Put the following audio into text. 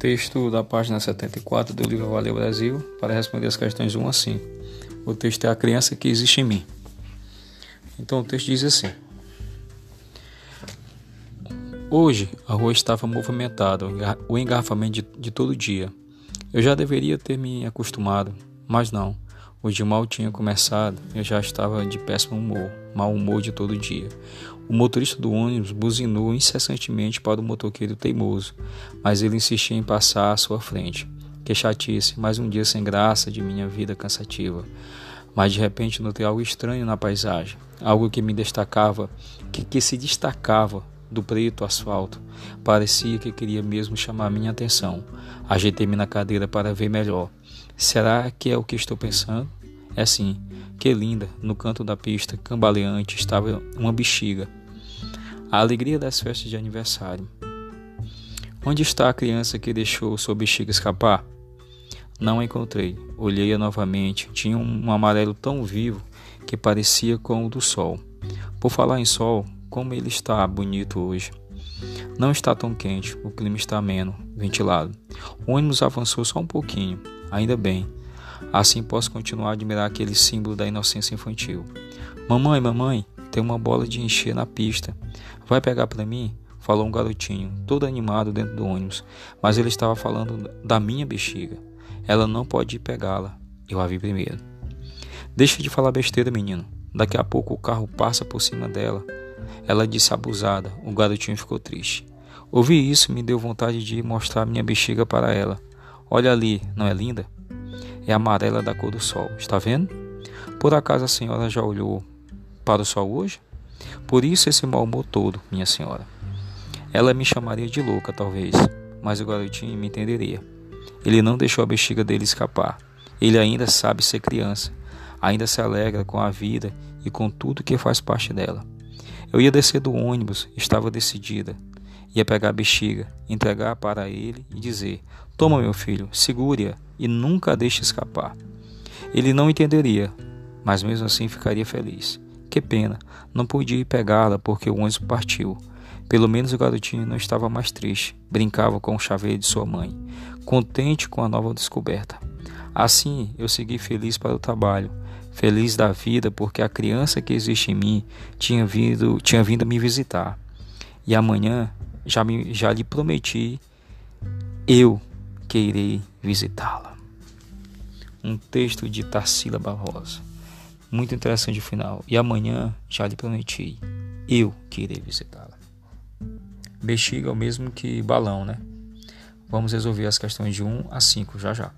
Texto da página 74 do livro Valeu Brasil para responder as questões 1 a 5. O texto é A Criança que Existe em Mim. Então o texto diz assim: Hoje a rua estava movimentada, o engarrafamento de, de todo dia. Eu já deveria ter me acostumado, mas não. O dia mal tinha começado, eu já estava de péssimo humor, mau humor de todo dia. O motorista do ônibus buzinou incessantemente para o motoqueiro teimoso, mas ele insistia em passar à sua frente. Que chatice, mais um dia sem graça de minha vida cansativa. Mas de repente notei algo estranho na paisagem, algo que me destacava, que, que se destacava do preto asfalto. Parecia que queria mesmo chamar minha atenção. Ajeitei-me na cadeira para ver melhor. Será que é o que estou pensando? É sim. Que linda! No canto da pista, cambaleante, estava uma bexiga. A alegria das festas de aniversário. Onde está a criança que deixou sua bexiga escapar? Não a encontrei. Olhei-a novamente. Tinha um amarelo tão vivo que parecia com o do sol. Por falar em sol, como ele está bonito hoje. Não está tão quente, o clima está ameno, ventilado. O ônibus avançou só um pouquinho, ainda bem. Assim posso continuar a admirar aquele símbolo da inocência infantil. Mamãe, mamãe, tem uma bola de encher na pista. Vai pegar para mim? Falou um garotinho, todo animado dentro do ônibus, mas ele estava falando da minha bexiga. Ela não pode pegá-la. Eu a vi primeiro. Deixa de falar besteira, menino. Daqui a pouco o carro passa por cima dela. Ela disse abusada. O garotinho ficou triste. Ouvi isso me deu vontade de mostrar minha bexiga para ela. Olha ali, não é linda? É amarela da cor do sol, está vendo? Por acaso a senhora já olhou para o sol hoje? Por isso esse mau humor todo, minha senhora. Ela me chamaria de louca, talvez, mas o garotinho me entenderia. Ele não deixou a bexiga dele escapar. Ele ainda sabe ser criança, ainda se alegra com a vida e com tudo que faz parte dela. Eu ia descer do ônibus, estava decidida. Ia pegar a bexiga, entregar para ele e dizer: Toma, meu filho, segure-a e nunca a deixe escapar. Ele não entenderia, mas mesmo assim ficaria feliz. Que pena, não podia ir pegá-la porque o ônibus partiu. Pelo menos o garotinho não estava mais triste, brincava com o chaveiro de sua mãe, contente com a nova descoberta. Assim eu segui feliz para o trabalho, feliz da vida porque a criança que existe em mim tinha vindo, tinha vindo me visitar. E amanhã já, me, já lhe prometi, eu que irei visitá-la. Um texto de Tarsila Barrosa. Muito interessante o final. E amanhã já lhe prometi, eu que irei visitá-la. Bexiga é o mesmo que balão, né? Vamos resolver as questões de 1 a 5 já já.